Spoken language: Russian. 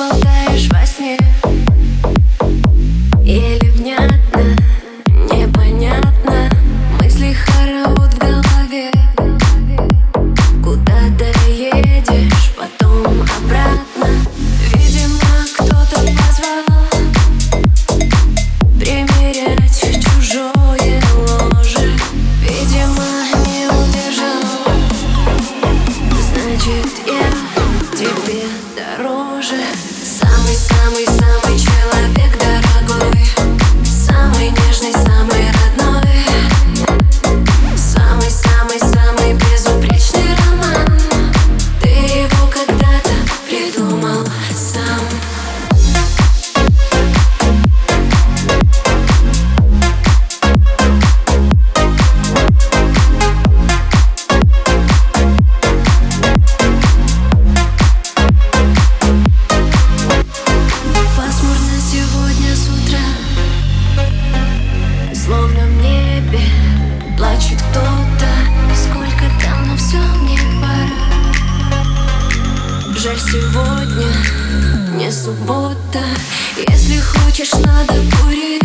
both суббота. Если хочешь, надо кури